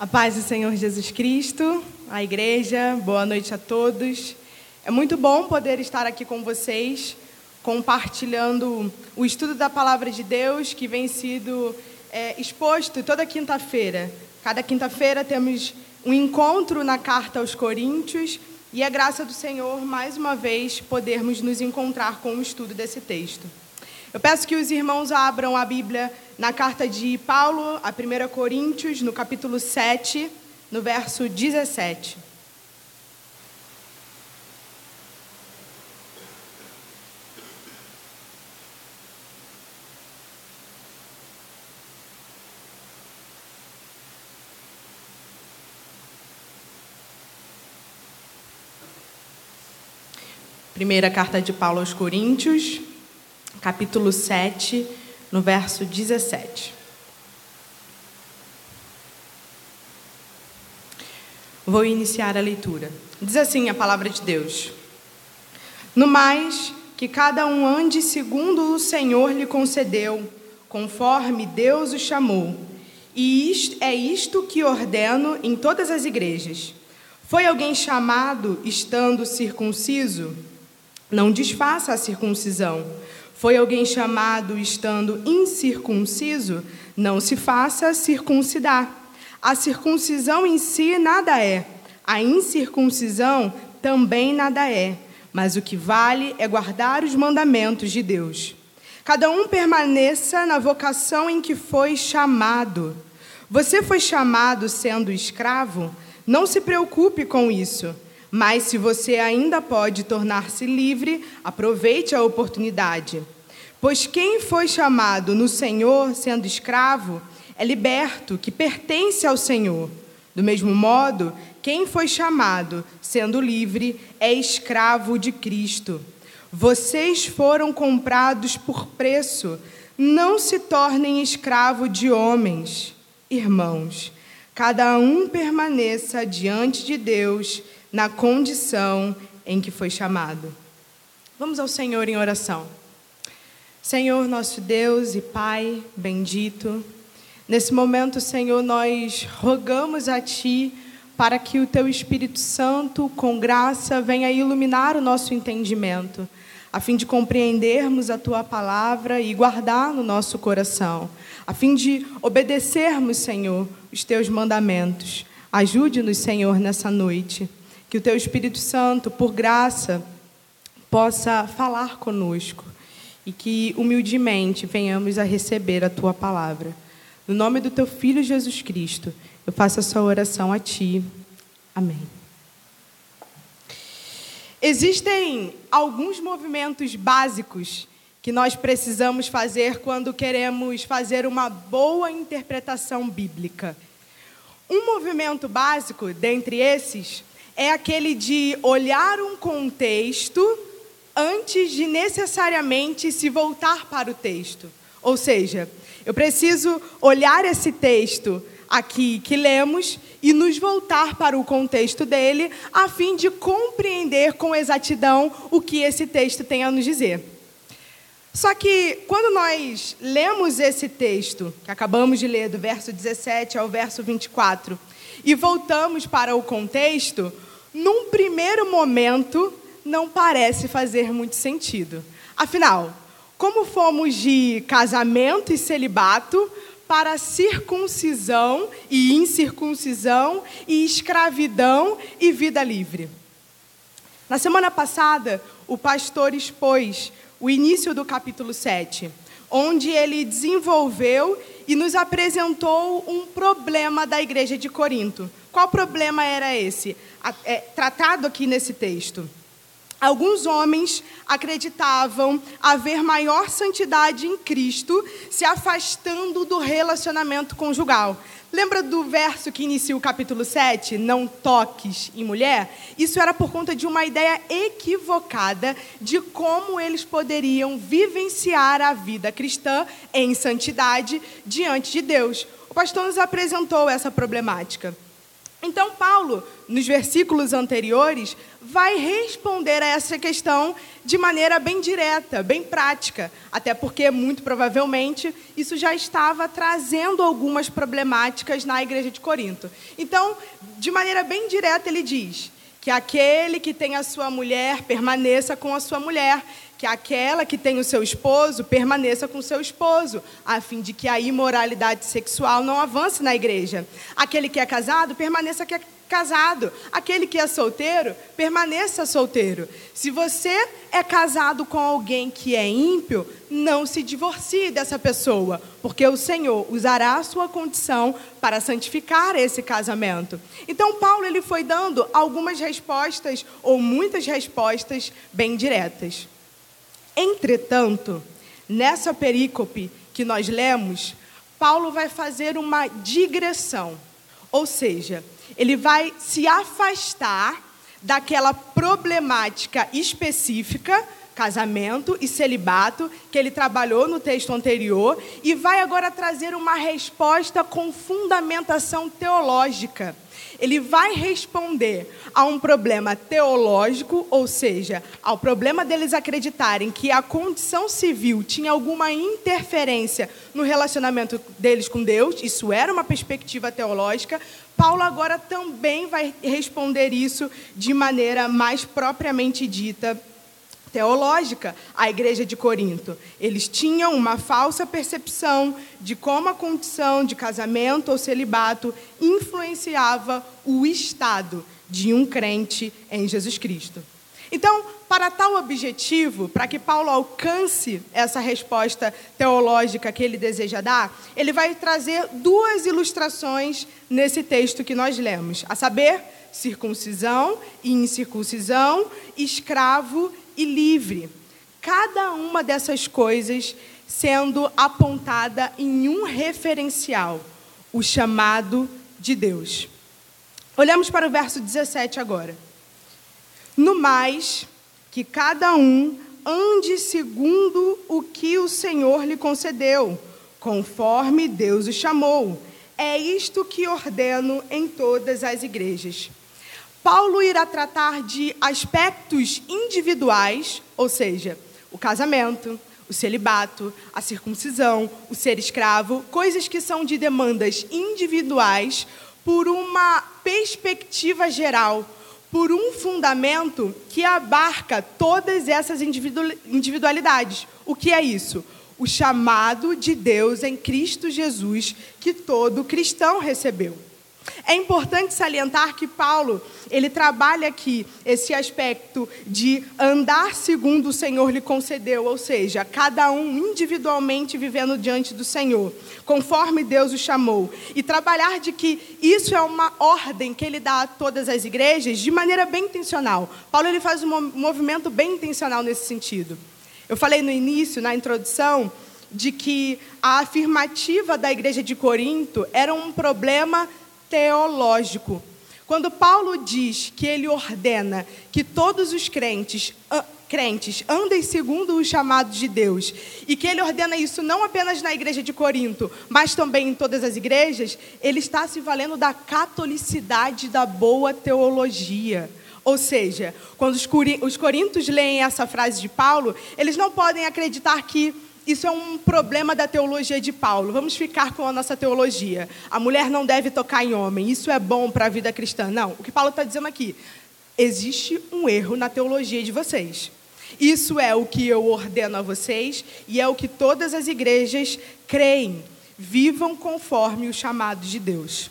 A paz do Senhor Jesus Cristo, a igreja, boa noite a todos. É muito bom poder estar aqui com vocês, compartilhando o estudo da palavra de Deus que vem sido é, exposto toda quinta-feira. Cada quinta-feira temos um encontro na carta aos Coríntios e a graça do Senhor, mais uma vez, podermos nos encontrar com o estudo desse texto. Eu peço que os irmãos abram a Bíblia na carta de Paulo, a 1 Coríntios, no capítulo 7, no verso 17. Primeira carta de Paulo aos Coríntios, capítulo 7, no verso 17. Vou iniciar a leitura. Diz assim a palavra de Deus: No mais, que cada um ande segundo o Senhor lhe concedeu, conforme Deus o chamou. E isto, é isto que ordeno em todas as igrejas. Foi alguém chamado estando circunciso? Não desfaça a circuncisão. Foi alguém chamado estando incircunciso? Não se faça circuncidar. A circuncisão em si nada é, a incircuncisão também nada é, mas o que vale é guardar os mandamentos de Deus. Cada um permaneça na vocação em que foi chamado. Você foi chamado sendo escravo? Não se preocupe com isso. Mas se você ainda pode tornar-se livre, aproveite a oportunidade. Pois quem foi chamado no Senhor sendo escravo é liberto, que pertence ao Senhor. Do mesmo modo, quem foi chamado sendo livre é escravo de Cristo. Vocês foram comprados por preço. Não se tornem escravo de homens. Irmãos, cada um permaneça diante de Deus na condição em que foi chamado. Vamos ao Senhor em oração. Senhor, nosso Deus e Pai bendito, nesse momento, Senhor, nós rogamos a Ti para que o Teu Espírito Santo, com graça, venha iluminar o nosso entendimento, a fim de compreendermos a Tua palavra e guardar no nosso coração, a fim de obedecermos, Senhor, os Teus mandamentos. Ajude-nos, Senhor, nessa noite. Que o Teu Espírito Santo, por graça, possa falar conosco e que humildemente venhamos a receber a Tua palavra. No nome do Teu Filho Jesus Cristo, eu faço essa oração a Ti. Amém. Existem alguns movimentos básicos que nós precisamos fazer quando queremos fazer uma boa interpretação bíblica. Um movimento básico, dentre esses, é aquele de olhar um contexto antes de necessariamente se voltar para o texto. Ou seja, eu preciso olhar esse texto aqui que lemos e nos voltar para o contexto dele, a fim de compreender com exatidão o que esse texto tem a nos dizer. Só que quando nós lemos esse texto, que acabamos de ler, do verso 17 ao verso 24, e voltamos para o contexto, num primeiro momento, não parece fazer muito sentido. Afinal, como fomos de casamento e celibato para circuncisão e incircuncisão e escravidão e vida livre? Na semana passada, o pastor expôs o início do capítulo 7, onde ele desenvolveu e nos apresentou um problema da igreja de Corinto. Qual problema era esse? É, tratado aqui nesse texto. Alguns homens acreditavam haver maior santidade em Cristo, se afastando do relacionamento conjugal. Lembra do verso que inicia o capítulo 7? Não toques em mulher? Isso era por conta de uma ideia equivocada de como eles poderiam vivenciar a vida cristã em santidade diante de Deus. O pastor nos apresentou essa problemática. Então, Paulo, nos versículos anteriores, vai responder a essa questão de maneira bem direta, bem prática, até porque, muito provavelmente, isso já estava trazendo algumas problemáticas na igreja de Corinto. Então, de maneira bem direta, ele diz que aquele que tem a sua mulher permaneça com a sua mulher, que aquela que tem o seu esposo permaneça com o seu esposo, a fim de que a imoralidade sexual não avance na igreja. Aquele que é casado permaneça é casado. Aquele que é solteiro, permaneça solteiro. Se você é casado com alguém que é ímpio, não se divorcie dessa pessoa, porque o Senhor usará a sua condição para santificar esse casamento. Então Paulo ele foi dando algumas respostas ou muitas respostas bem diretas. Entretanto, nessa perícope que nós lemos, Paulo vai fazer uma digressão, ou seja, ele vai se afastar daquela problemática específica, casamento e celibato, que ele trabalhou no texto anterior, e vai agora trazer uma resposta com fundamentação teológica. Ele vai responder a um problema teológico, ou seja, ao problema deles acreditarem que a condição civil tinha alguma interferência no relacionamento deles com Deus, isso era uma perspectiva teológica, Paulo agora também vai responder isso de maneira mais propriamente dita teológica à igreja de Corinto. Eles tinham uma falsa percepção de como a condição de casamento ou celibato influenciava o estado de um crente em Jesus Cristo. Então, para tal objetivo, para que Paulo alcance essa resposta teológica que ele deseja dar, ele vai trazer duas ilustrações nesse texto que nós lemos, a saber, circuncisão e incircuncisão, escravo e livre. Cada uma dessas coisas sendo apontada em um referencial, o chamado de Deus. Olhamos para o verso 17 agora. No mais, que cada um ande segundo o que o Senhor lhe concedeu, conforme Deus o chamou. É isto que ordeno em todas as igrejas. Paulo irá tratar de aspectos individuais, ou seja, o casamento, o celibato, a circuncisão, o ser escravo, coisas que são de demandas individuais por uma perspectiva geral por um fundamento que abarca todas essas individualidades. O que é isso? O chamado de Deus em Cristo Jesus que todo cristão recebeu. É importante salientar que Paulo, ele trabalha aqui esse aspecto de andar segundo o Senhor lhe concedeu, ou seja, cada um individualmente vivendo diante do Senhor, conforme Deus o chamou, e trabalhar de que isso é uma ordem que ele dá a todas as igrejas de maneira bem intencional. Paulo ele faz um movimento bem intencional nesse sentido. Eu falei no início, na introdução, de que a afirmativa da igreja de Corinto era um problema teológico. Quando Paulo diz que ele ordena que todos os crentes, crentes andem segundo o chamado de Deus, e que ele ordena isso não apenas na igreja de Corinto, mas também em todas as igrejas, ele está se valendo da catolicidade da boa teologia. Ou seja, quando os corintos leem essa frase de Paulo, eles não podem acreditar que isso é um problema da teologia de Paulo. Vamos ficar com a nossa teologia. A mulher não deve tocar em homem. Isso é bom para a vida cristã. Não. O que Paulo está dizendo aqui? Existe um erro na teologia de vocês. Isso é o que eu ordeno a vocês e é o que todas as igrejas creem. Vivam conforme o chamado de Deus.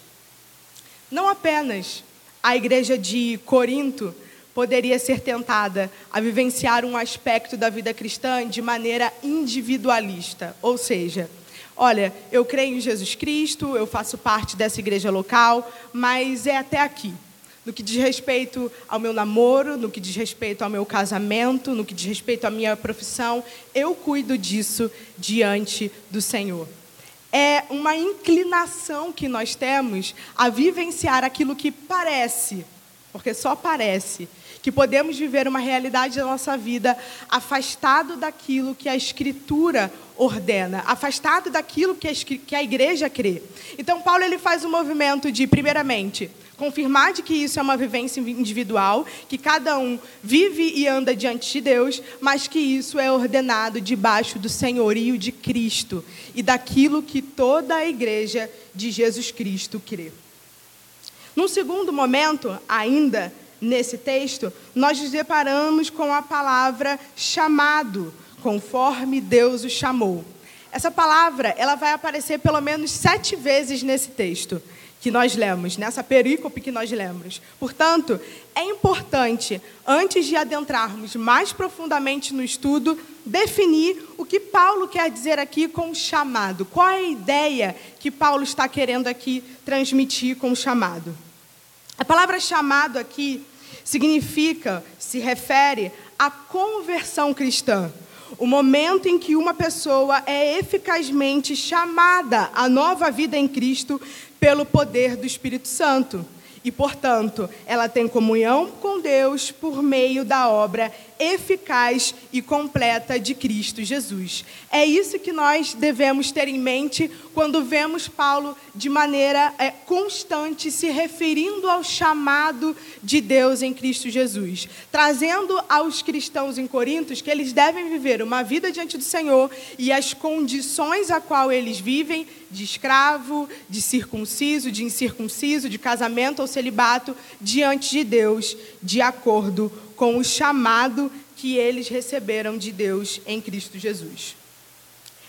Não apenas a igreja de Corinto poderia ser tentada a vivenciar um aspecto da vida cristã de maneira individualista, ou seja, olha, eu creio em Jesus Cristo, eu faço parte dessa igreja local, mas é até aqui. No que diz respeito ao meu namoro, no que diz respeito ao meu casamento, no que diz respeito à minha profissão, eu cuido disso diante do Senhor. É uma inclinação que nós temos a vivenciar aquilo que parece porque só parece que podemos viver uma realidade da nossa vida afastado daquilo que a Escritura ordena, afastado daquilo que a, que a igreja crê. Então, Paulo ele faz um movimento de, primeiramente, confirmar de que isso é uma vivência individual, que cada um vive e anda diante de Deus, mas que isso é ordenado debaixo do senhorio de Cristo e daquilo que toda a igreja de Jesus Cristo crê. Num segundo momento, ainda nesse texto, nós nos deparamos com a palavra chamado, conforme Deus o chamou. Essa palavra ela vai aparecer pelo menos sete vezes nesse texto que nós lemos, nessa perícope que nós lemos. Portanto, é importante, antes de adentrarmos mais profundamente no estudo, definir o que Paulo quer dizer aqui com chamado. Qual é a ideia que Paulo está querendo aqui transmitir com o chamado? A palavra chamado aqui significa, se refere à conversão cristã. O momento em que uma pessoa é eficazmente chamada à nova vida em Cristo pelo poder do Espírito Santo. E, portanto, ela tem comunhão com Deus por meio da obra eficaz e completa de Cristo Jesus. É isso que nós devemos ter em mente quando vemos Paulo de maneira é, constante se referindo ao chamado de Deus em Cristo Jesus, trazendo aos cristãos em Corinto que eles devem viver uma vida diante do Senhor e as condições a qual eles vivem de escravo, de circunciso, de incircunciso, de casamento ou celibato diante de Deus, de acordo com o chamado que eles receberam de Deus em Cristo Jesus.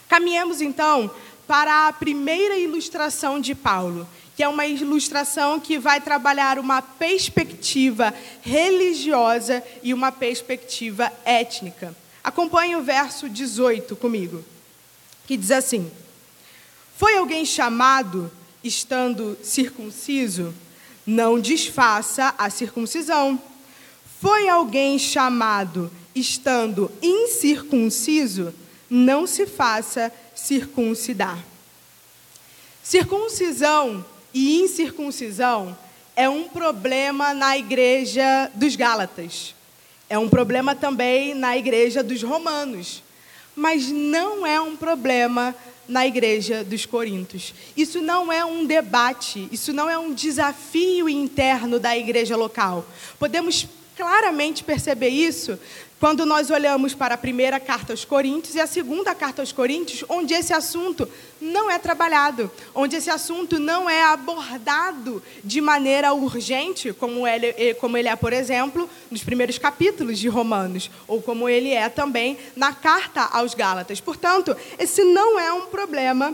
Caminhemos então para a primeira ilustração de Paulo, que é uma ilustração que vai trabalhar uma perspectiva religiosa e uma perspectiva étnica. Acompanhe o verso 18 comigo, que diz assim: Foi alguém chamado estando circunciso? Não desfaça a circuncisão. Foi alguém chamado estando incircunciso? Não se faça circuncidar. Circuncisão e incircuncisão é um problema na igreja dos Gálatas. É um problema também na igreja dos Romanos. Mas não é um problema na igreja dos Coríntios. Isso não é um debate, isso não é um desafio interno da igreja local. Podemos claramente perceber isso quando nós olhamos para a primeira carta aos Coríntios e a segunda carta aos Coríntios, onde esse assunto não é trabalhado, onde esse assunto não é abordado de maneira urgente, como ele, como ele é, por exemplo, nos primeiros capítulos de Romanos, ou como ele é também na carta aos Gálatas. Portanto, esse não é um problema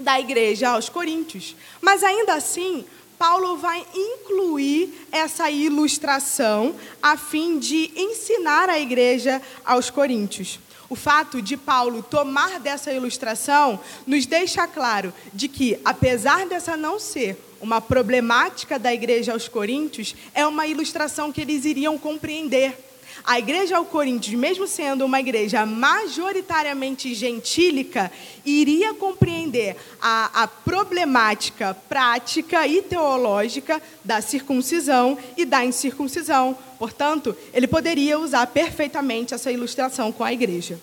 da igreja aos Coríntios. Mas ainda assim, Paulo vai incluir essa ilustração a fim de ensinar a igreja aos coríntios. O fato de Paulo tomar dessa ilustração nos deixa claro de que, apesar dessa não ser uma problemática da igreja aos coríntios, é uma ilustração que eles iriam compreender a igreja ao Coríntios, mesmo sendo uma igreja majoritariamente gentílica, iria compreender a, a problemática prática e teológica da circuncisão e da incircuncisão. Portanto, ele poderia usar perfeitamente essa ilustração com a igreja.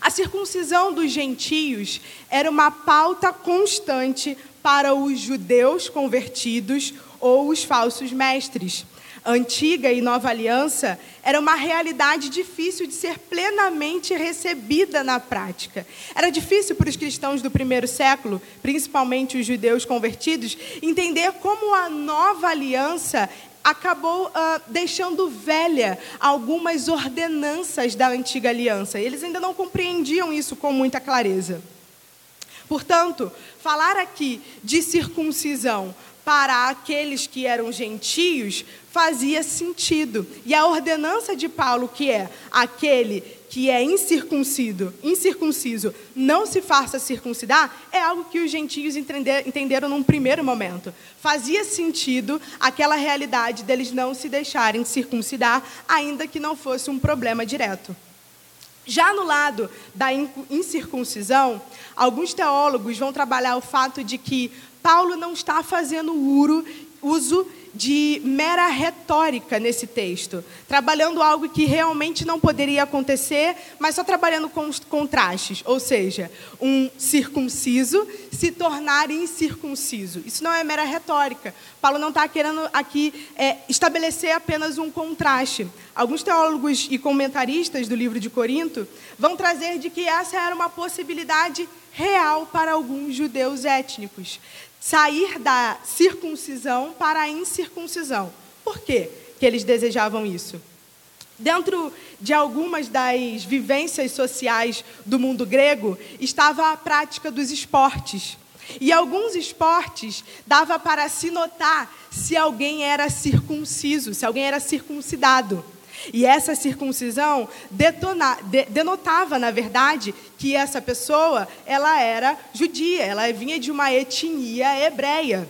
A circuncisão dos gentios era uma pauta constante para os judeus convertidos ou os falsos mestres antiga e nova aliança era uma realidade difícil de ser plenamente recebida na prática. Era difícil para os cristãos do primeiro século, principalmente os judeus convertidos, entender como a nova aliança acabou uh, deixando velha algumas ordenanças da antiga aliança. Eles ainda não compreendiam isso com muita clareza. Portanto, falar aqui de circuncisão para aqueles que eram gentios fazia sentido. E a ordenança de Paulo, que é aquele que é incircuncido, incircunciso, não se faça circuncidar, é algo que os gentios entenderam num primeiro momento. Fazia sentido aquela realidade deles não se deixarem circuncidar, ainda que não fosse um problema direto. Já no lado da incircuncisão, alguns teólogos vão trabalhar o fato de que Paulo não está fazendo uso de mera retórica nesse texto, trabalhando algo que realmente não poderia acontecer, mas só trabalhando com contrastes, ou seja, um circunciso se tornar incircunciso. Isso não é mera retórica. Paulo não está querendo aqui é, estabelecer apenas um contraste. Alguns teólogos e comentaristas do livro de Corinto vão trazer de que essa era uma possibilidade real para alguns judeus étnicos sair da circuncisão para a incircuncisão. Por quê que eles desejavam isso? Dentro de algumas das vivências sociais do mundo grego estava a prática dos esportes. E alguns esportes dava para se notar se alguém era circunciso, se alguém era circuncidado. E essa circuncisão detona, de, denotava, na verdade, que essa pessoa ela era judia, ela vinha de uma etnia hebreia.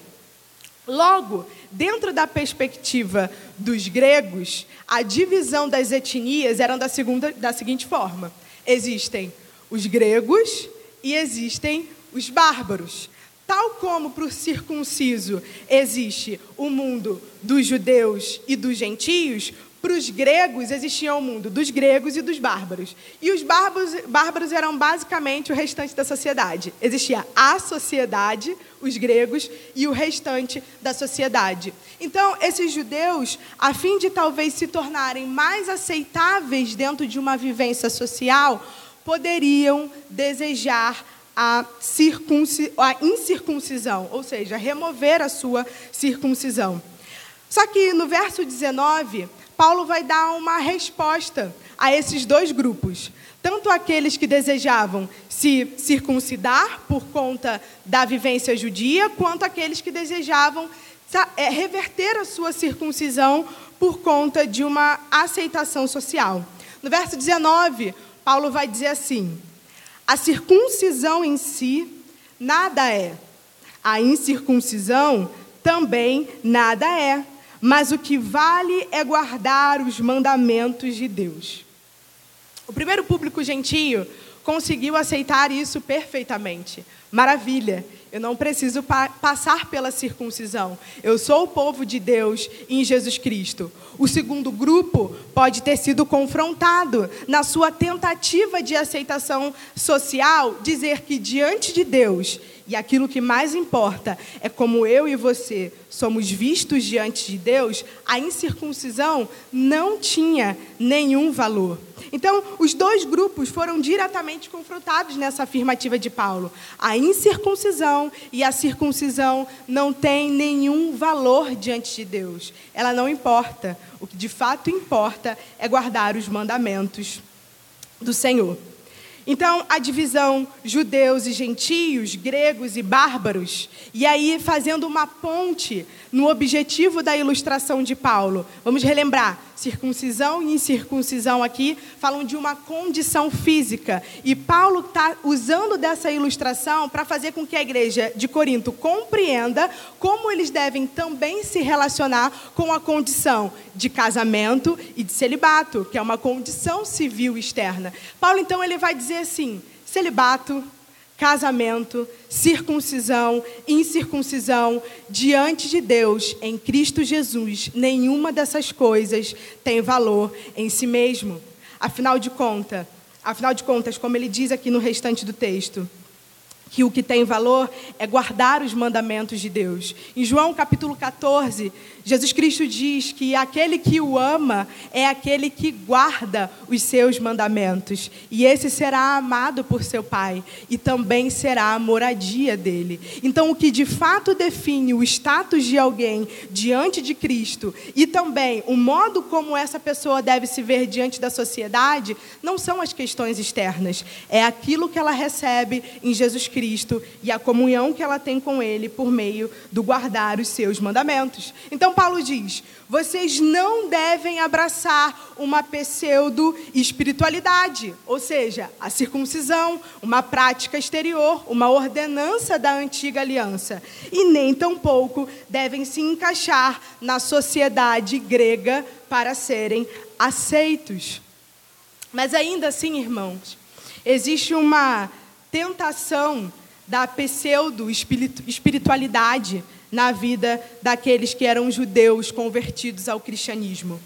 Logo, dentro da perspectiva dos gregos, a divisão das etnias era da, segunda, da seguinte forma: existem os gregos e existem os bárbaros. Tal como para o circunciso existe o mundo dos judeus e dos gentios, para os gregos existia o um mundo dos gregos e dos bárbaros. E os bárbaros, bárbaros eram basicamente o restante da sociedade. Existia a sociedade, os gregos, e o restante da sociedade. Então, esses judeus, a fim de talvez se tornarem mais aceitáveis dentro de uma vivência social, poderiam desejar a, a incircuncisão, ou seja, remover a sua circuncisão. Só que no verso 19, Paulo vai dar uma resposta a esses dois grupos. Tanto aqueles que desejavam se circuncidar por conta da vivência judia, quanto aqueles que desejavam é, reverter a sua circuncisão por conta de uma aceitação social. No verso 19, Paulo vai dizer assim: a circuncisão em si nada é, a incircuncisão também nada é mas o que vale é guardar os mandamentos de Deus. O primeiro público gentio conseguiu aceitar isso perfeitamente. Maravilha, eu não preciso pa passar pela circuncisão. Eu sou o povo de Deus em Jesus Cristo. O segundo grupo pode ter sido confrontado na sua tentativa de aceitação social, dizer que diante de Deus e aquilo que mais importa é como eu e você somos vistos diante de Deus, a incircuncisão não tinha nenhum valor. Então, os dois grupos foram diretamente confrontados nessa afirmativa de Paulo. A incircuncisão e a circuncisão não têm nenhum valor diante de Deus. Ela não importa. O que de fato importa é guardar os mandamentos do Senhor. Então, a divisão judeus e gentios, gregos e bárbaros, e aí fazendo uma ponte no objetivo da ilustração de Paulo. Vamos relembrar: circuncisão e incircuncisão aqui falam de uma condição física. E Paulo está usando dessa ilustração para fazer com que a igreja de Corinto compreenda como eles devem também se relacionar com a condição de casamento e de celibato, que é uma condição civil externa. Paulo, então, ele vai dizer assim: celibato casamento, circuncisão, incircuncisão, diante de Deus, em Cristo Jesus, nenhuma dessas coisas tem valor em si mesmo. Afinal de contas, afinal de contas, como ele diz aqui no restante do texto, que o que tem valor é guardar os mandamentos de Deus. Em João capítulo 14, Jesus Cristo diz que aquele que o ama é aquele que guarda os seus mandamentos, e esse será amado por seu Pai, e também será a moradia dele. Então, o que de fato define o status de alguém diante de Cristo e também o modo como essa pessoa deve se ver diante da sociedade, não são as questões externas, é aquilo que ela recebe em Jesus Cristo e a comunhão que ela tem com Ele por meio do guardar os seus mandamentos. Então, Paulo diz: vocês não devem abraçar uma pseudo-espiritualidade, ou seja, a circuncisão, uma prática exterior, uma ordenança da antiga aliança, e nem tampouco devem se encaixar na sociedade grega para serem aceitos. Mas ainda assim, irmãos, existe uma tentação da pseudo-espiritualidade na vida daqueles que eram judeus convertidos ao cristianismo.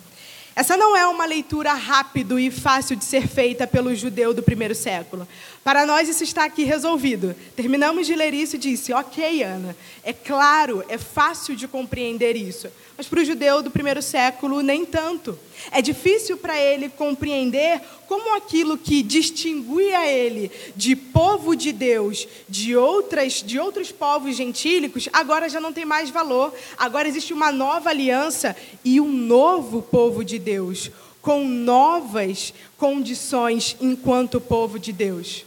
Essa não é uma leitura rápida e fácil de ser feita pelo judeu do primeiro século. Para nós, isso está aqui resolvido. Terminamos de ler isso e disse: Ok, Ana, é claro, é fácil de compreender isso. Mas para o judeu do primeiro século, nem tanto. É difícil para ele compreender como aquilo que distinguia ele de povo de Deus, de, outras, de outros povos gentílicos, agora já não tem mais valor. Agora existe uma nova aliança e um novo povo de Deus, com novas condições enquanto povo de Deus.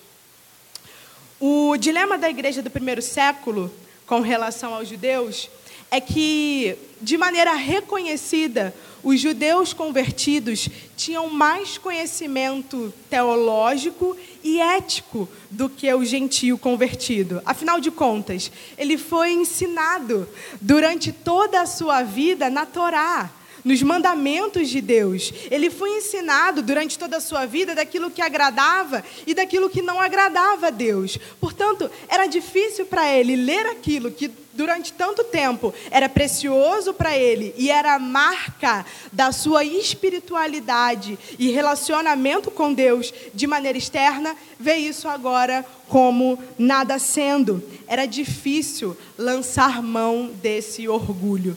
O dilema da igreja do primeiro século com relação aos judeus é que, de maneira reconhecida, os judeus convertidos tinham mais conhecimento teológico e ético do que o gentio convertido. Afinal de contas, ele foi ensinado durante toda a sua vida na Torá nos mandamentos de Deus. Ele foi ensinado durante toda a sua vida daquilo que agradava e daquilo que não agradava a Deus. Portanto, era difícil para ele ler aquilo que durante tanto tempo era precioso para ele e era a marca da sua espiritualidade e relacionamento com Deus de maneira externa, ver isso agora como nada sendo. Era difícil lançar mão desse orgulho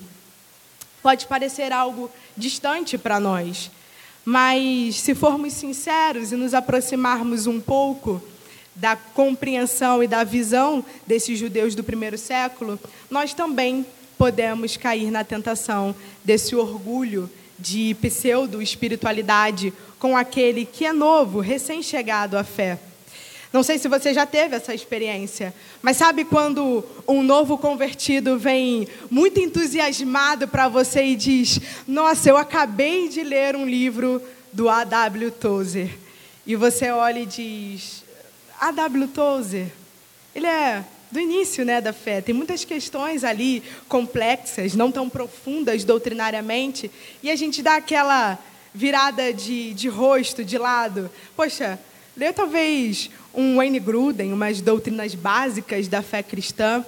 pode parecer algo distante para nós, mas se formos sinceros e nos aproximarmos um pouco da compreensão e da visão desses judeus do primeiro século, nós também podemos cair na tentação desse orgulho de pseudo-espiritualidade com aquele que é novo, recém-chegado à fé. Não sei se você já teve essa experiência, mas sabe quando um novo convertido vem muito entusiasmado para você e diz: Nossa, eu acabei de ler um livro do A.W. Tozer. E você olha e diz: A.W. Tozer, ele é do início né, da fé. Tem muitas questões ali complexas, não tão profundas doutrinariamente, e a gente dá aquela virada de, de rosto, de lado. Poxa, lê talvez um Wayne Gruden, umas doutrinas básicas da fé cristã.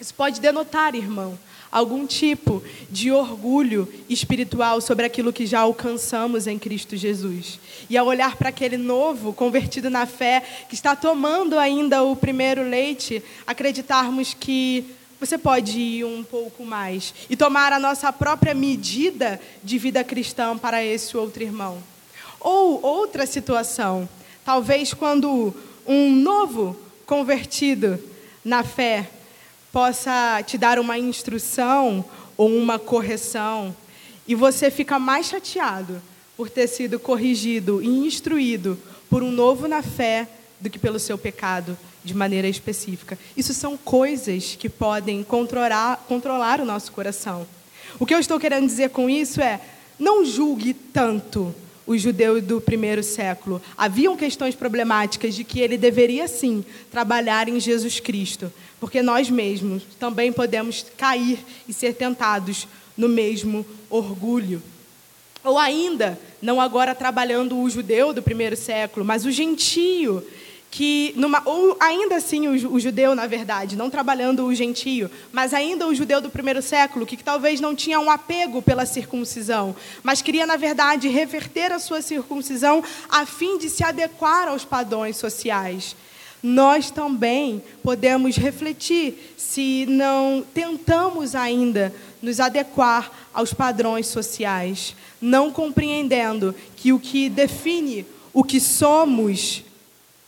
Isso pode denotar, irmão, algum tipo de orgulho espiritual sobre aquilo que já alcançamos em Cristo Jesus. E ao olhar para aquele novo, convertido na fé, que está tomando ainda o primeiro leite, acreditarmos que você pode ir um pouco mais e tomar a nossa própria medida de vida cristã para esse outro irmão. Ou outra situação, Talvez quando um novo convertido na fé possa te dar uma instrução ou uma correção e você fica mais chateado por ter sido corrigido e instruído por um novo na fé do que pelo seu pecado de maneira específica. Isso são coisas que podem controlar, controlar o nosso coração. O que eu estou querendo dizer com isso é: não julgue tanto os judeus do primeiro século. Haviam questões problemáticas de que ele deveria sim trabalhar em Jesus Cristo, porque nós mesmos também podemos cair e ser tentados no mesmo orgulho. Ou ainda, não agora trabalhando o judeu do primeiro século, mas o gentio que, numa, ou ainda assim o, o, judeu, na verdade, não trabalhando o gentio, mas ainda o judeu do primeiro século, que, que talvez não tinha um apego pela circuncisão, mas queria, na verdade, reverter a sua circuncisão a fim de se adequar aos padrões sociais. Nós também podemos refletir se não tentamos ainda nos adequar aos padrões sociais, não compreendendo que o que define o que somos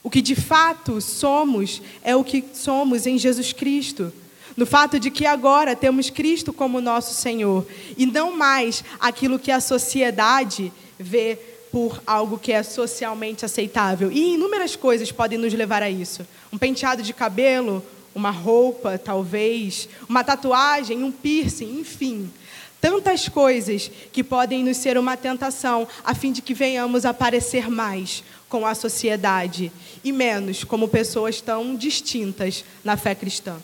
o que de fato somos é o que somos em Jesus Cristo. No fato de que agora temos Cristo como nosso Senhor e não mais aquilo que a sociedade vê por algo que é socialmente aceitável. E inúmeras coisas podem nos levar a isso. Um penteado de cabelo, uma roupa, talvez, uma tatuagem, um piercing, enfim. Tantas coisas que podem nos ser uma tentação, a fim de que venhamos a parecer mais com a sociedade e menos como pessoas tão distintas na fé cristã.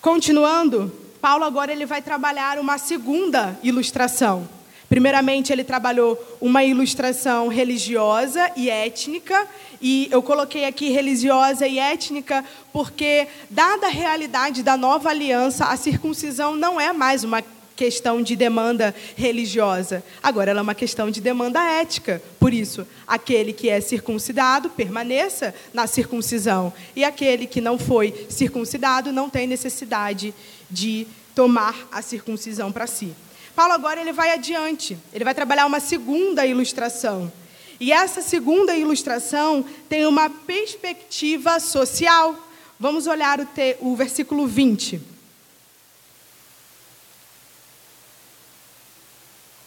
Continuando, Paulo agora ele vai trabalhar uma segunda ilustração. Primeiramente, ele trabalhou uma ilustração religiosa e étnica, e eu coloquei aqui religiosa e étnica porque, dada a realidade da nova aliança, a circuncisão não é mais uma questão de demanda religiosa. Agora, ela é uma questão de demanda ética. Por isso, aquele que é circuncidado permaneça na circuncisão. E aquele que não foi circuncidado não tem necessidade de tomar a circuncisão para si. Paulo agora ele vai adiante. Ele vai trabalhar uma segunda ilustração. E essa segunda ilustração tem uma perspectiva social. Vamos olhar o, te, o versículo 20.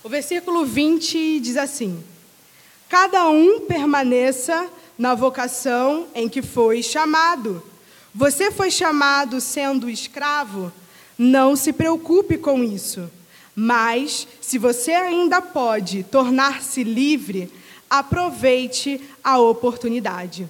O versículo 20 diz assim: Cada um permaneça na vocação em que foi chamado. Você foi chamado sendo escravo? Não se preocupe com isso. Mas, se você ainda pode tornar-se livre, aproveite a oportunidade.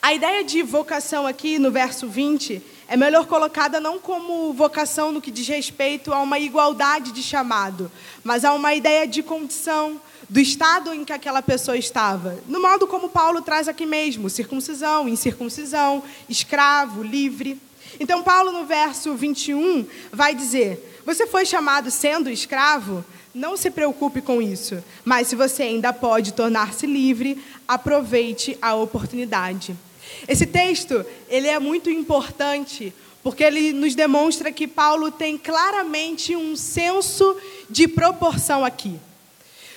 A ideia de vocação aqui no verso 20 é melhor colocada não como vocação no que diz respeito a uma igualdade de chamado, mas a uma ideia de condição, do estado em que aquela pessoa estava. No modo como Paulo traz aqui mesmo: circuncisão, incircuncisão, escravo, livre. Então, Paulo, no verso 21, vai dizer: Você foi chamado sendo escravo? Não se preocupe com isso, mas se você ainda pode tornar-se livre, aproveite a oportunidade. Esse texto, ele é muito importante, porque ele nos demonstra que Paulo tem claramente um senso de proporção aqui.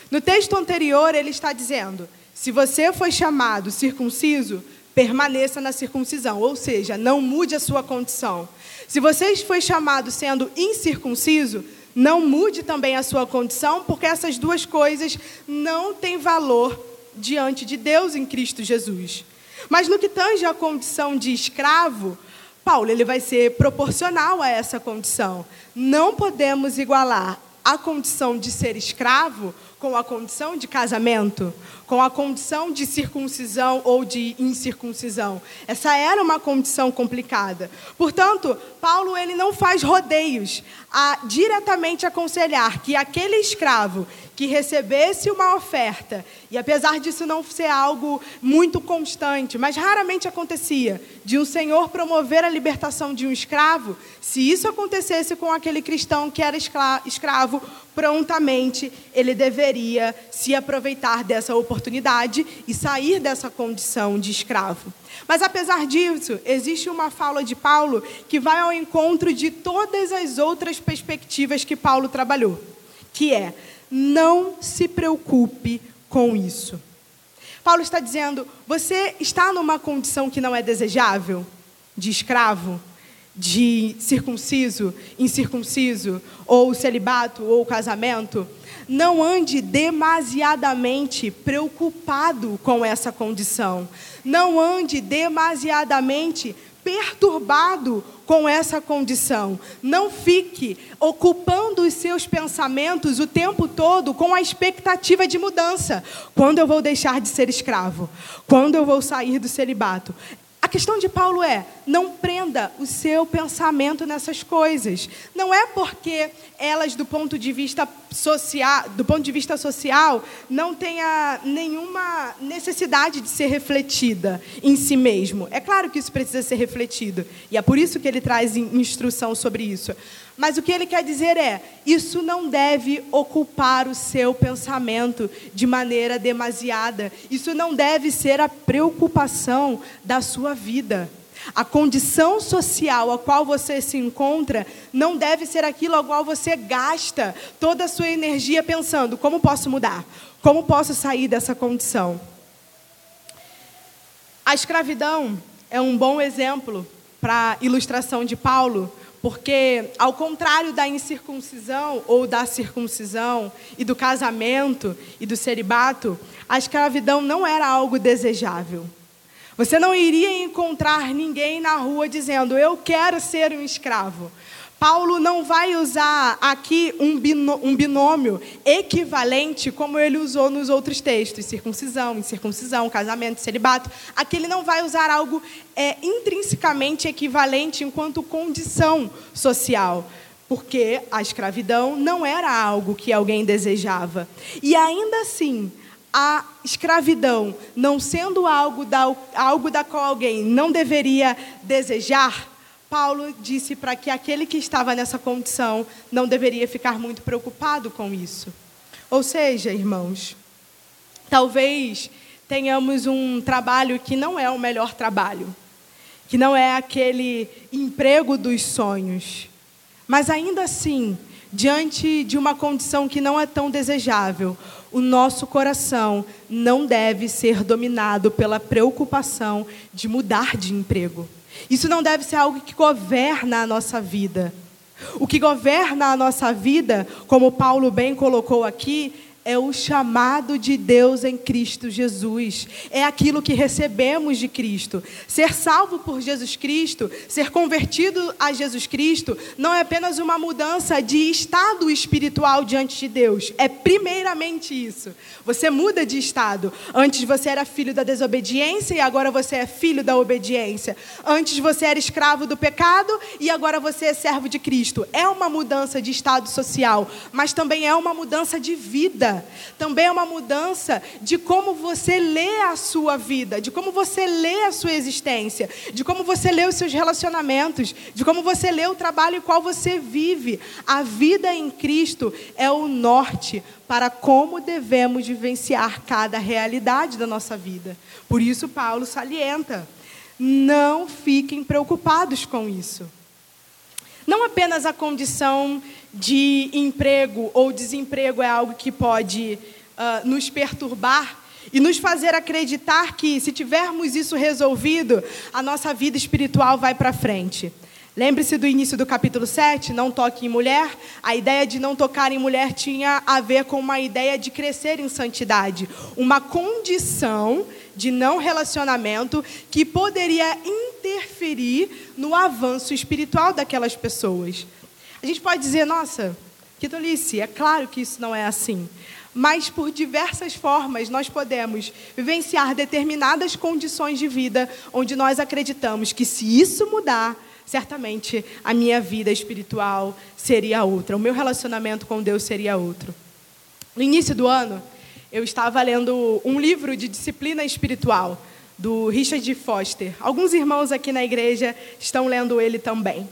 No texto anterior, ele está dizendo: se você foi chamado circunciso, permaneça na circuncisão, ou seja, não mude a sua condição. Se você foi chamado sendo incircunciso, não mude também a sua condição, porque essas duas coisas não têm valor diante de Deus em Cristo Jesus. Mas no que tange à condição de escravo, Paulo ele vai ser proporcional a essa condição. Não podemos igualar a condição de ser escravo com a condição de casamento, com a condição de circuncisão ou de incircuncisão. Essa era uma condição complicada. Portanto, Paulo ele não faz rodeios a diretamente aconselhar que aquele escravo que recebesse uma oferta, e apesar disso não ser algo muito constante, mas raramente acontecia, de um senhor promover a libertação de um escravo, se isso acontecesse com aquele cristão que era escravo, prontamente ele deveria se aproveitar dessa oportunidade e sair dessa condição de escravo. Mas apesar disso, existe uma fala de Paulo que vai ao encontro de todas as outras perspectivas que Paulo trabalhou, que é não se preocupe com isso. Paulo está dizendo: você está numa condição que não é desejável, de escravo, de circunciso, incircunciso, ou celibato, ou casamento. Não ande demasiadamente preocupado com essa condição. Não ande demasiadamente perturbado com essa condição. Não fique ocupando os seus pensamentos o tempo todo com a expectativa de mudança. Quando eu vou deixar de ser escravo? Quando eu vou sair do celibato? A questão de Paulo é: não prenda o seu pensamento nessas coisas. Não é porque elas, do ponto de vista social, do ponto de vista social, não tenha nenhuma necessidade de ser refletida em si mesmo. É claro que isso precisa ser refletido e é por isso que ele traz instrução sobre isso. Mas o que ele quer dizer é: isso não deve ocupar o seu pensamento de maneira demasiada. Isso não deve ser a preocupação da sua vida. A condição social a qual você se encontra não deve ser aquilo a qual você gasta toda a sua energia pensando: como posso mudar? Como posso sair dessa condição? A escravidão é um bom exemplo para a ilustração de Paulo, porque, ao contrário da incircuncisão ou da circuncisão e do casamento e do celibato, a escravidão não era algo desejável. Você não iria encontrar ninguém na rua dizendo: Eu quero ser um escravo. Paulo não vai usar aqui um binômio equivalente como ele usou nos outros textos, circuncisão, incircuncisão, casamento, celibato. Aqui ele não vai usar algo é, intrinsecamente equivalente enquanto condição social. porque a escravidão não era algo que alguém desejava. E ainda assim, a escravidão não sendo algo da, algo da qual alguém não deveria desejar, Paulo disse para que aquele que estava nessa condição não deveria ficar muito preocupado com isso. Ou seja, irmãos, talvez tenhamos um trabalho que não é o melhor trabalho, que não é aquele emprego dos sonhos, mas ainda assim, diante de uma condição que não é tão desejável, o nosso coração não deve ser dominado pela preocupação de mudar de emprego. Isso não deve ser algo que governa a nossa vida. O que governa a nossa vida, como Paulo bem colocou aqui, é o chamado de Deus em Cristo Jesus. É aquilo que recebemos de Cristo. Ser salvo por Jesus Cristo, ser convertido a Jesus Cristo, não é apenas uma mudança de estado espiritual diante de Deus. É primeiramente isso. Você muda de estado. Antes você era filho da desobediência e agora você é filho da obediência. Antes você era escravo do pecado e agora você é servo de Cristo. É uma mudança de estado social, mas também é uma mudança de vida também é uma mudança de como você lê a sua vida, de como você lê a sua existência, de como você lê os seus relacionamentos, de como você lê o trabalho em qual você vive. A vida em Cristo é o norte para como devemos vivenciar cada realidade da nossa vida. Por isso, Paulo salienta: não fiquem preocupados com isso. Não apenas a condição de emprego ou desemprego é algo que pode uh, nos perturbar e nos fazer acreditar que, se tivermos isso resolvido, a nossa vida espiritual vai para frente. Lembre-se do início do capítulo 7, não toque em mulher. A ideia de não tocar em mulher tinha a ver com uma ideia de crescer em santidade, uma condição de não relacionamento que poderia interferir no avanço espiritual daquelas pessoas. A gente pode dizer, nossa, que tolice, é claro que isso não é assim. Mas por diversas formas nós podemos vivenciar determinadas condições de vida onde nós acreditamos que se isso mudar, certamente a minha vida espiritual seria outra, o meu relacionamento com Deus seria outro. No início do ano, eu estava lendo um livro de disciplina espiritual do Richard Foster. Alguns irmãos aqui na igreja estão lendo ele também.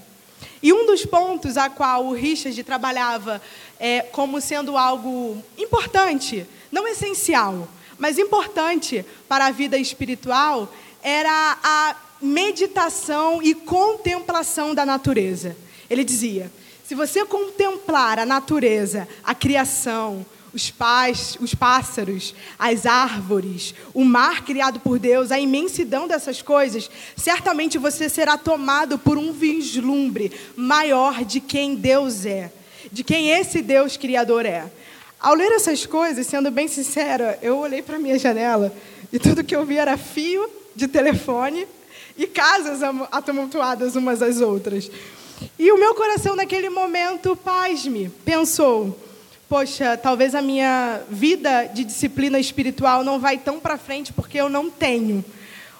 E um dos pontos a qual o Richard trabalhava é, como sendo algo importante, não essencial, mas importante para a vida espiritual, era a meditação e contemplação da natureza. Ele dizia: se você contemplar a natureza, a criação, os, pás, os pássaros, as árvores, o mar criado por Deus, a imensidão dessas coisas, certamente você será tomado por um vislumbre maior de quem Deus é, de quem esse Deus Criador é. Ao ler essas coisas, sendo bem sincera, eu olhei para minha janela e tudo que eu vi era fio de telefone e casas atumultuadas umas às outras. E o meu coração, naquele momento, pasme, pensou poxa, talvez a minha vida de disciplina espiritual não vai tão para frente porque eu não tenho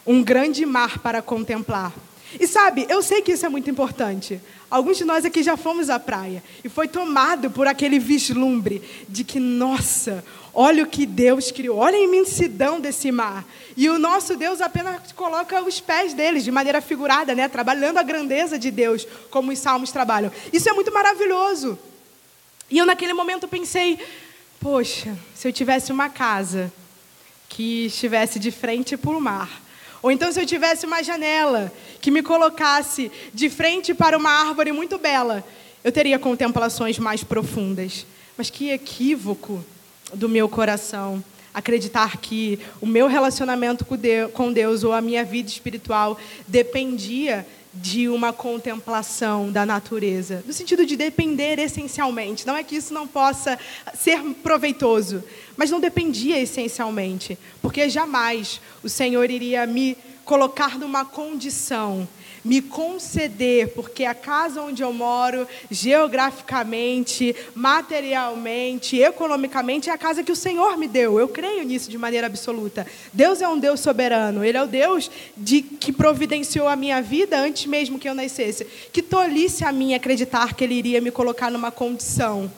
um grande mar para contemplar. E sabe, eu sei que isso é muito importante. Alguns de nós aqui já fomos à praia e foi tomado por aquele vislumbre de que, nossa, olha o que Deus criou, olha a imensidão desse mar. E o nosso Deus apenas coloca os pés deles de maneira figurada, né, trabalhando a grandeza de Deus, como os salmos trabalham. Isso é muito maravilhoso. E eu, naquele momento, pensei: poxa, se eu tivesse uma casa que estivesse de frente para o mar. Ou então, se eu tivesse uma janela que me colocasse de frente para uma árvore muito bela, eu teria contemplações mais profundas. Mas que equívoco do meu coração acreditar que o meu relacionamento com Deus ou a minha vida espiritual dependia de uma contemplação da natureza, no sentido de depender essencialmente. Não é que isso não possa ser proveitoso, mas não dependia essencialmente, porque jamais o Senhor iria me colocar numa condição me conceder, porque a casa onde eu moro, geograficamente, materialmente, economicamente, é a casa que o Senhor me deu. Eu creio nisso de maneira absoluta. Deus é um Deus soberano. Ele é o Deus de, que providenciou a minha vida antes mesmo que eu nascesse. Que tolice a mim acreditar que Ele iria me colocar numa condição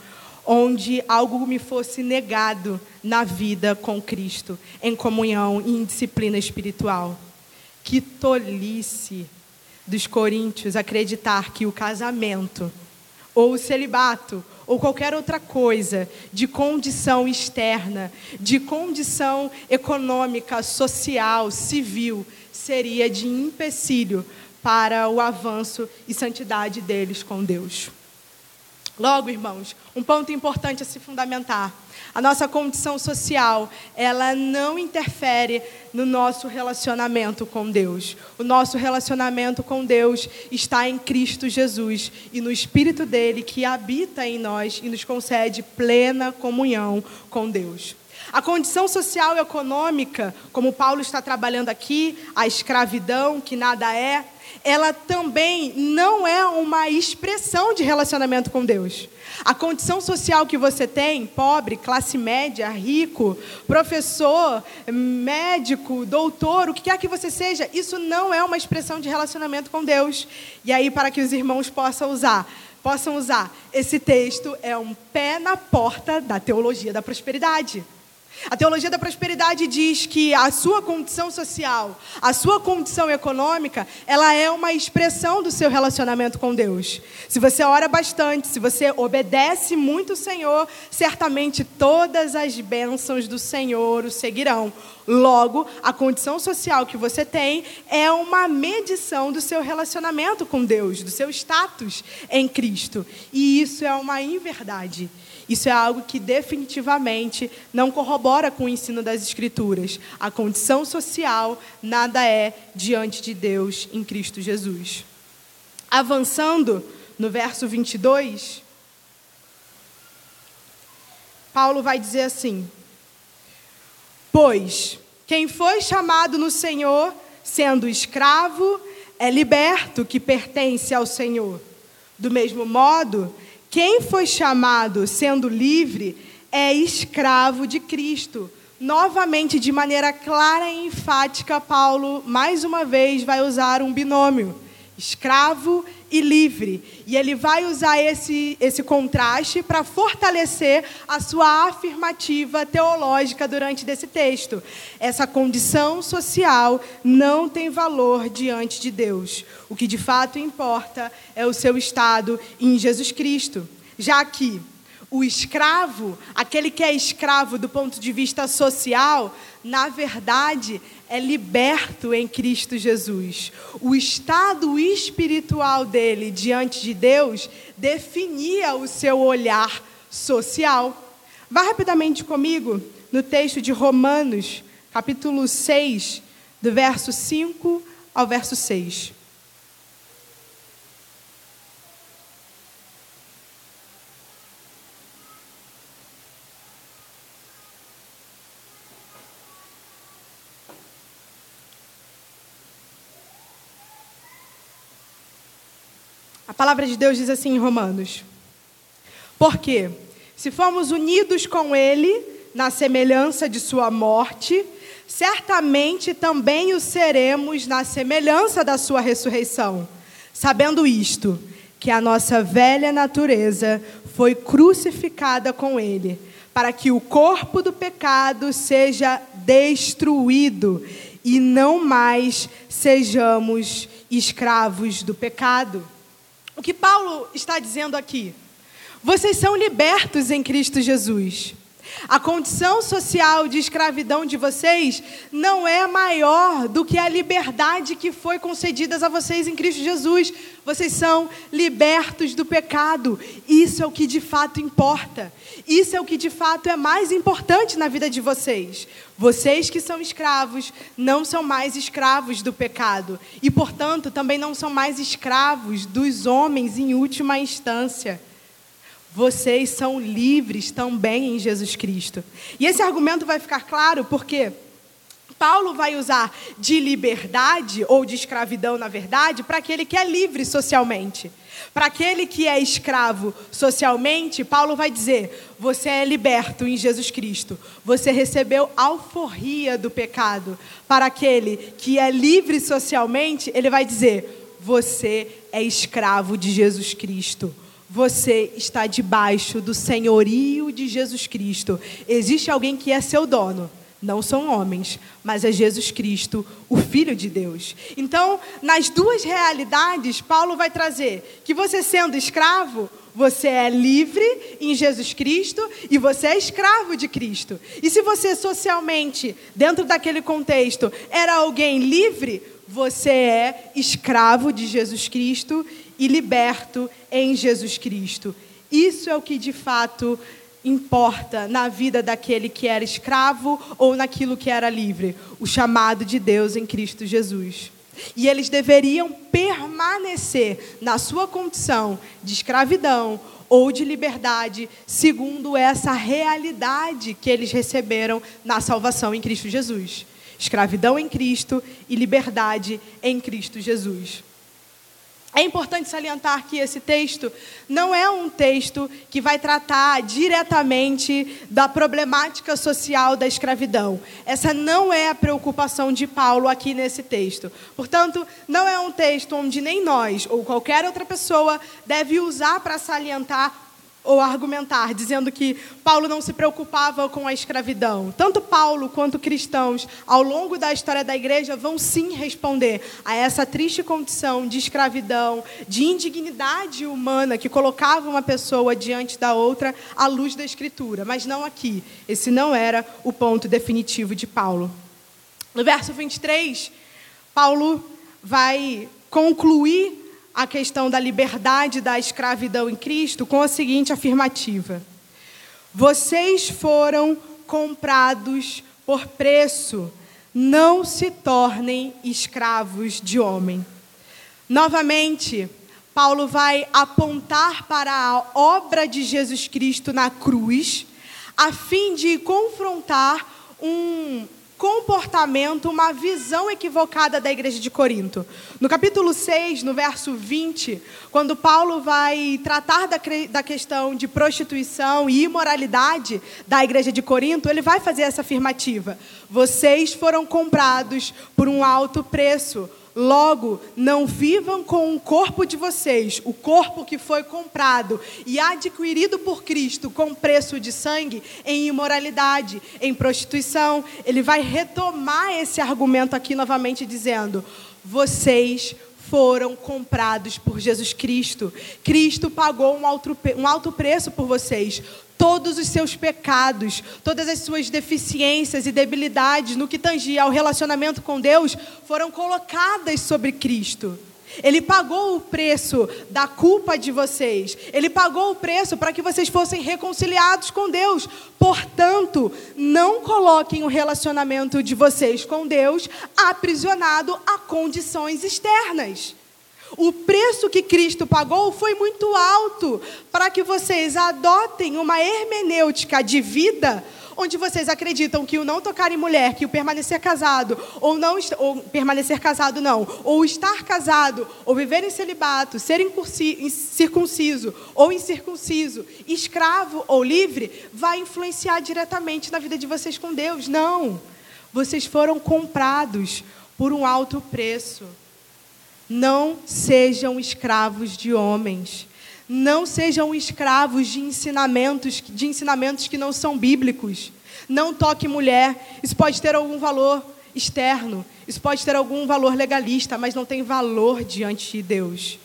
onde algo me fosse negado na vida com Cristo, em comunhão e em disciplina espiritual. Que tolice dos coríntios acreditar que o casamento, ou o celibato, ou qualquer outra coisa de condição externa, de condição econômica, social, civil, seria de empecilho para o avanço e santidade deles com Deus. Logo, irmãos, um ponto importante a se fundamentar. A nossa condição social, ela não interfere no nosso relacionamento com Deus. O nosso relacionamento com Deus está em Cristo Jesus e no Espírito dele que habita em nós e nos concede plena comunhão com Deus. A condição social e econômica, como Paulo está trabalhando aqui, a escravidão, que nada é, ela também não é uma expressão de relacionamento com Deus. A condição social que você tem, pobre, classe média, rico, professor, médico, doutor, o que quer que você seja, isso não é uma expressão de relacionamento com Deus. E aí, para que os irmãos possam usar, possam usar, esse texto é um pé na porta da teologia da prosperidade. A teologia da prosperidade diz que a sua condição social, a sua condição econômica, ela é uma expressão do seu relacionamento com Deus. Se você ora bastante, se você obedece muito o Senhor, certamente todas as bênçãos do Senhor o seguirão. Logo, a condição social que você tem é uma medição do seu relacionamento com Deus, do seu status em Cristo. E isso é uma inverdade. Isso é algo que definitivamente não corrobora com o ensino das Escrituras. A condição social nada é diante de Deus em Cristo Jesus. Avançando no verso 22, Paulo vai dizer assim: Pois quem foi chamado no Senhor, sendo escravo, é liberto que pertence ao Senhor. Do mesmo modo, quem foi chamado sendo livre é escravo de Cristo. Novamente, de maneira clara e enfática, Paulo, mais uma vez, vai usar um binômio: escravo e livre. E ele vai usar esse, esse contraste para fortalecer a sua afirmativa teológica durante desse texto. Essa condição social não tem valor diante de Deus. O que de fato importa é o seu estado em Jesus Cristo. Já que o escravo, aquele que é escravo do ponto de vista social, na verdade é liberto em Cristo Jesus. O estado espiritual dele diante de Deus definia o seu olhar social. Vá rapidamente comigo no texto de Romanos, capítulo 6, do verso 5 ao verso 6. A palavra de Deus diz assim em Romanos: Porque, se formos unidos com Ele na semelhança de Sua morte, certamente também o seremos na semelhança da Sua ressurreição. Sabendo isto, que a nossa velha natureza foi crucificada com Ele, para que o corpo do pecado seja destruído e não mais sejamos escravos do pecado. O que Paulo está dizendo aqui? Vocês são libertos em Cristo Jesus. A condição social de escravidão de vocês não é maior do que a liberdade que foi concedida a vocês em Cristo Jesus. Vocês são libertos do pecado. Isso é o que de fato importa. Isso é o que de fato é mais importante na vida de vocês. Vocês que são escravos não são mais escravos do pecado e, portanto, também não são mais escravos dos homens em última instância. Vocês são livres também em Jesus Cristo. E esse argumento vai ficar claro porque Paulo vai usar de liberdade, ou de escravidão, na verdade, para aquele que é livre socialmente. Para aquele que é escravo socialmente, Paulo vai dizer: você é liberto em Jesus Cristo. Você recebeu alforria do pecado. Para aquele que é livre socialmente, ele vai dizer: você é escravo de Jesus Cristo. Você está debaixo do senhorio de Jesus Cristo. Existe alguém que é seu dono não são homens, mas é Jesus Cristo, o Filho de Deus. Então, nas duas realidades, Paulo vai trazer que você sendo escravo, você é livre em Jesus Cristo e você é escravo de Cristo. E se você socialmente, dentro daquele contexto, era alguém livre, você é escravo de Jesus Cristo e liberto em Jesus Cristo. Isso é o que de fato importa na vida daquele que era escravo ou naquilo que era livre? O chamado de Deus em Cristo Jesus. E eles deveriam permanecer na sua condição de escravidão ou de liberdade, segundo essa realidade que eles receberam na salvação em Cristo Jesus. Escravidão em Cristo e liberdade em Cristo Jesus. É importante salientar que esse texto não é um texto que vai tratar diretamente da problemática social da escravidão. Essa não é a preocupação de Paulo aqui nesse texto. Portanto, não é um texto onde nem nós ou qualquer outra pessoa deve usar para salientar ou argumentar, dizendo que Paulo não se preocupava com a escravidão. Tanto Paulo quanto cristãos, ao longo da história da igreja, vão sim responder a essa triste condição de escravidão, de indignidade humana que colocava uma pessoa diante da outra à luz da Escritura, mas não aqui. Esse não era o ponto definitivo de Paulo. No verso 23, Paulo vai concluir a questão da liberdade da escravidão em Cristo com a seguinte afirmativa: Vocês foram comprados por preço, não se tornem escravos de homem. Novamente, Paulo vai apontar para a obra de Jesus Cristo na cruz, a fim de confrontar um comportamento, uma visão equivocada da igreja de Corinto. No capítulo 6, no verso 20, quando Paulo vai tratar da, da questão de prostituição e imoralidade da igreja de Corinto, ele vai fazer essa afirmativa: Vocês foram comprados por um alto preço Logo, não vivam com o corpo de vocês, o corpo que foi comprado e adquirido por Cristo com preço de sangue, em imoralidade, em prostituição. Ele vai retomar esse argumento aqui novamente, dizendo: vocês foram comprados por Jesus Cristo. Cristo pagou um alto, um alto preço por vocês todos os seus pecados, todas as suas deficiências e debilidades no que tangia ao relacionamento com Deus foram colocadas sobre Cristo. Ele pagou o preço da culpa de vocês. Ele pagou o preço para que vocês fossem reconciliados com Deus. Portanto, não coloquem o relacionamento de vocês com Deus aprisionado a condições externas. O preço que Cristo pagou foi muito alto para que vocês adotem uma hermenêutica de vida onde vocês acreditam que o não tocar em mulher, que o permanecer casado, ou não ou permanecer casado não, ou estar casado, ou viver em celibato, ser circunciso ou incircunciso, escravo ou livre, vai influenciar diretamente na vida de vocês com Deus. Não. Vocês foram comprados por um alto preço. Não sejam escravos de homens. Não sejam escravos de ensinamentos, de ensinamentos que não são bíblicos. Não toque mulher. Isso pode ter algum valor externo, isso pode ter algum valor legalista, mas não tem valor diante de Deus.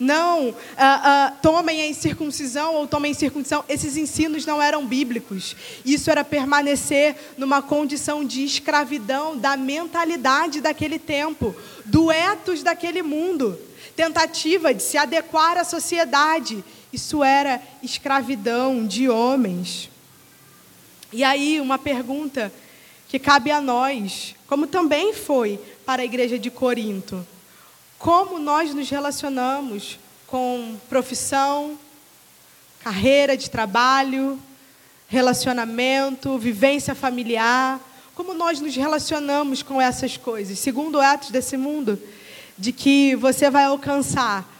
Não ah, ah, tomem a incircuncisão ou tomem a incircuncisão. Esses ensinos não eram bíblicos. Isso era permanecer numa condição de escravidão da mentalidade daquele tempo, do etos daquele mundo. Tentativa de se adequar à sociedade. Isso era escravidão de homens. E aí, uma pergunta que cabe a nós, como também foi para a igreja de Corinto como nós nos relacionamos com profissão, carreira de trabalho, relacionamento, vivência familiar, como nós nos relacionamos com essas coisas. Segundo Atos desse mundo, de que você vai alcançar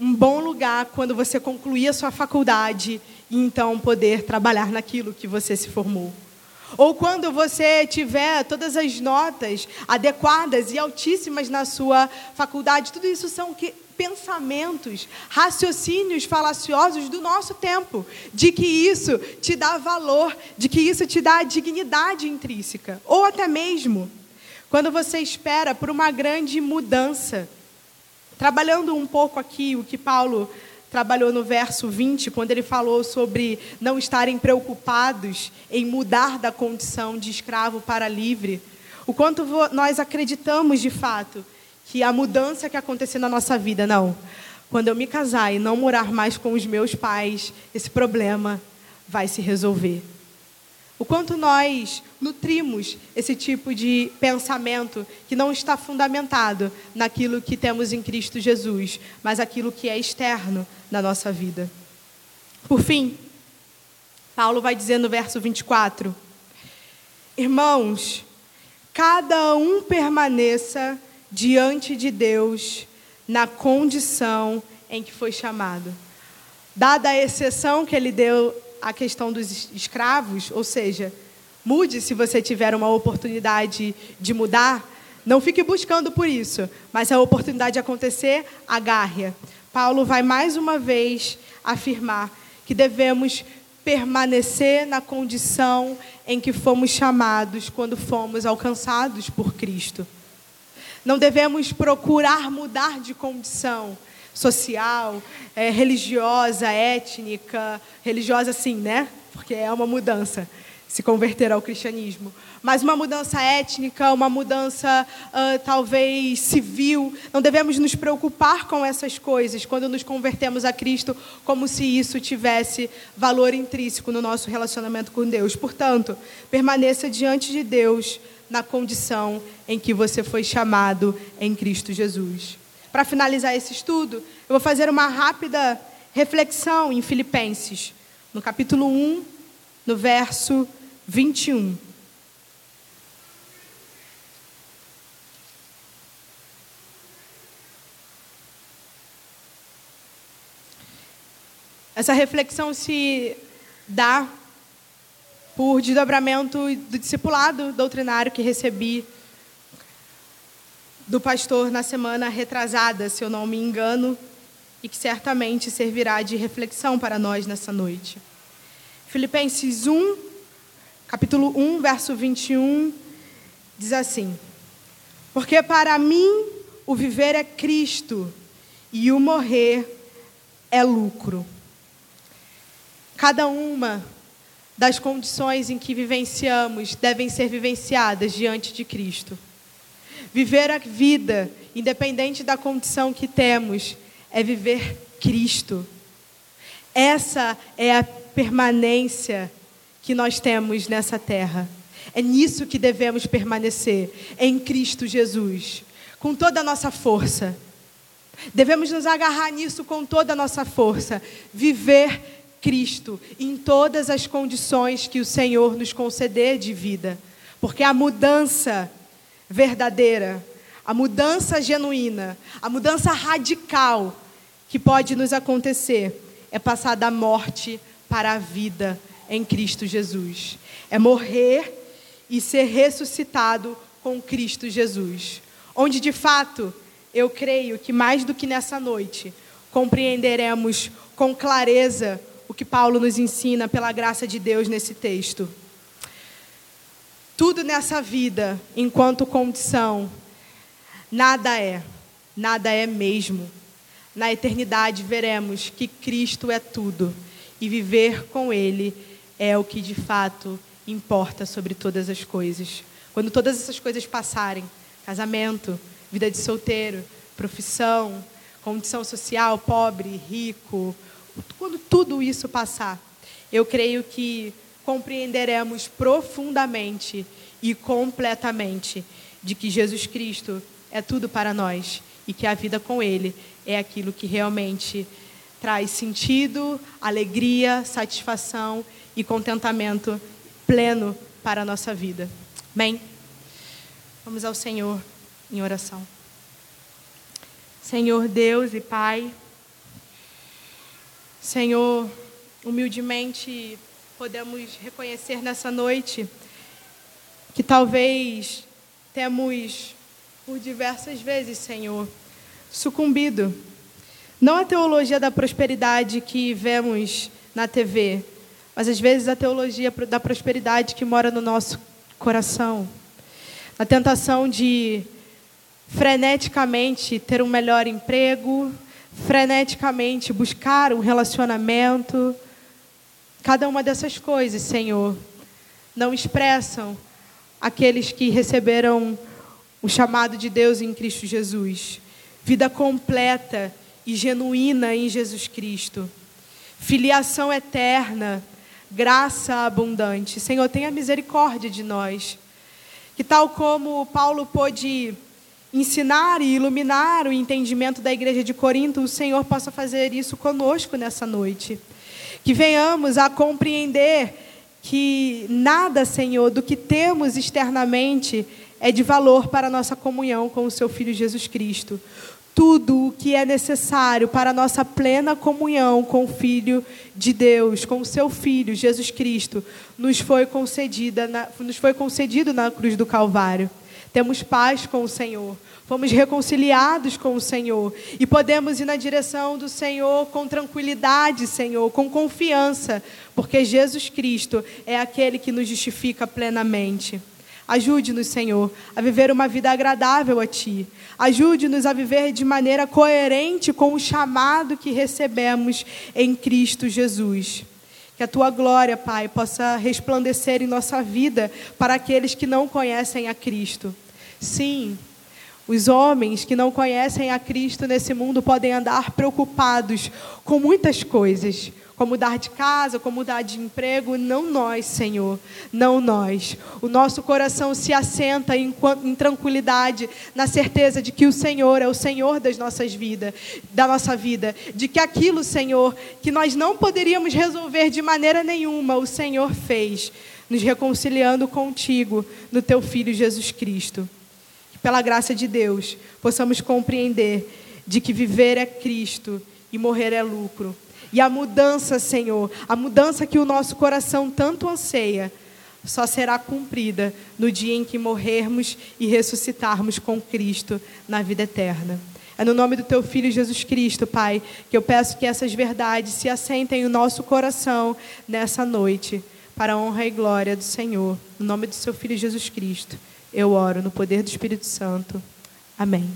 um bom lugar quando você concluir a sua faculdade e então poder trabalhar naquilo que você se formou. Ou quando você tiver todas as notas adequadas e altíssimas na sua faculdade, tudo isso são que, pensamentos, raciocínios falaciosos do nosso tempo, de que isso te dá valor, de que isso te dá dignidade intrínseca, ou até mesmo quando você espera por uma grande mudança. Trabalhando um pouco aqui o que Paulo trabalhou no verso 20, quando ele falou sobre não estarem preocupados em mudar da condição de escravo para livre. O quanto nós acreditamos de fato que a mudança que aconteceu na nossa vida, não. Quando eu me casar e não morar mais com os meus pais, esse problema vai se resolver. O quanto nós nutrimos esse tipo de pensamento que não está fundamentado naquilo que temos em Cristo Jesus, mas aquilo que é externo na nossa vida. Por fim, Paulo vai dizer no verso 24: Irmãos, cada um permaneça diante de Deus na condição em que foi chamado. Dada a exceção que ele deu a questão dos escravos, ou seja, mude se você tiver uma oportunidade de mudar, não fique buscando por isso, mas se a oportunidade acontecer, agarre. Paulo vai mais uma vez afirmar que devemos permanecer na condição em que fomos chamados quando fomos alcançados por Cristo. Não devemos procurar mudar de condição, social, é, religiosa, étnica, religiosa sim, né? Porque é uma mudança se converter ao cristianismo. Mas uma mudança étnica, uma mudança uh, talvez civil. Não devemos nos preocupar com essas coisas quando nos convertemos a Cristo, como se isso tivesse valor intrínseco no nosso relacionamento com Deus. Portanto, permaneça diante de Deus na condição em que você foi chamado em Cristo Jesus. Para finalizar esse estudo, eu vou fazer uma rápida reflexão em Filipenses, no capítulo 1, no verso 21. Essa reflexão se dá por desdobramento do discipulado doutrinário que recebi do pastor na semana retrasada, se eu não me engano, e que certamente servirá de reflexão para nós nessa noite. Filipenses 1, capítulo 1, verso 21, diz assim: Porque para mim o viver é Cristo e o morrer é lucro. Cada uma das condições em que vivenciamos devem ser vivenciadas diante de Cristo. Viver a vida, independente da condição que temos, é viver Cristo. Essa é a permanência que nós temos nessa terra. É nisso que devemos permanecer, em Cristo Jesus, com toda a nossa força. Devemos nos agarrar nisso com toda a nossa força, viver Cristo em todas as condições que o Senhor nos conceder de vida, porque a mudança verdadeira, a mudança genuína, a mudança radical que pode nos acontecer é passar da morte para a vida em Cristo Jesus. É morrer e ser ressuscitado com Cristo Jesus. Onde de fato eu creio que mais do que nessa noite compreenderemos com clareza o que Paulo nos ensina pela graça de Deus nesse texto. Tudo nessa vida, enquanto condição, nada é, nada é mesmo. Na eternidade veremos que Cristo é tudo e viver com Ele é o que de fato importa sobre todas as coisas. Quando todas essas coisas passarem casamento, vida de solteiro, profissão, condição social, pobre, rico quando tudo isso passar, eu creio que compreenderemos profundamente e completamente de que Jesus Cristo é tudo para nós e que a vida com Ele é aquilo que realmente traz sentido, alegria, satisfação e contentamento pleno para a nossa vida. Amém? Vamos ao Senhor em oração. Senhor Deus e Pai, Senhor, humildemente podemos reconhecer nessa noite que talvez temos por diversas vezes, Senhor, sucumbido. Não a teologia da prosperidade que vemos na TV, mas às vezes a teologia da prosperidade que mora no nosso coração. A tentação de freneticamente ter um melhor emprego, freneticamente buscar um relacionamento. Cada uma dessas coisas, Senhor, não expressam aqueles que receberam o chamado de Deus em Cristo Jesus. Vida completa e genuína em Jesus Cristo. Filiação eterna, graça abundante. Senhor, tenha misericórdia de nós. Que tal como Paulo pôde ensinar e iluminar o entendimento da igreja de Corinto, o Senhor possa fazer isso conosco nessa noite. Que venhamos a compreender que nada, Senhor, do que temos externamente é de valor para a nossa comunhão com o Seu Filho Jesus Cristo. Tudo o que é necessário para a nossa plena comunhão com o Filho de Deus, com o Seu Filho Jesus Cristo, nos foi, concedida na, nos foi concedido na cruz do Calvário. Temos paz com o Senhor, fomos reconciliados com o Senhor e podemos ir na direção do Senhor com tranquilidade, Senhor, com confiança, porque Jesus Cristo é aquele que nos justifica plenamente. Ajude-nos, Senhor, a viver uma vida agradável a Ti. Ajude-nos a viver de maneira coerente com o chamado que recebemos em Cristo Jesus. Que a tua glória, Pai, possa resplandecer em nossa vida para aqueles que não conhecem a Cristo. Sim, os homens que não conhecem a Cristo nesse mundo podem andar preocupados com muitas coisas, como mudar de casa, como mudar de emprego, não nós, Senhor, não nós. O nosso coração se assenta em, em, tranquilidade, na certeza de que o Senhor é o Senhor das nossas vidas, da nossa vida, de que aquilo, Senhor, que nós não poderíamos resolver de maneira nenhuma, o Senhor fez, nos reconciliando contigo no teu filho Jesus Cristo. Que pela graça de Deus, possamos compreender de que viver é Cristo e morrer é lucro e a mudança, Senhor, a mudança que o nosso coração tanto anseia, só será cumprida no dia em que morrermos e ressuscitarmos com Cristo na vida eterna. É no nome do teu filho Jesus Cristo, Pai, que eu peço que essas verdades se assentem no nosso coração nessa noite, para a honra e glória do Senhor. No nome do seu filho Jesus Cristo, eu oro no poder do Espírito Santo. Amém.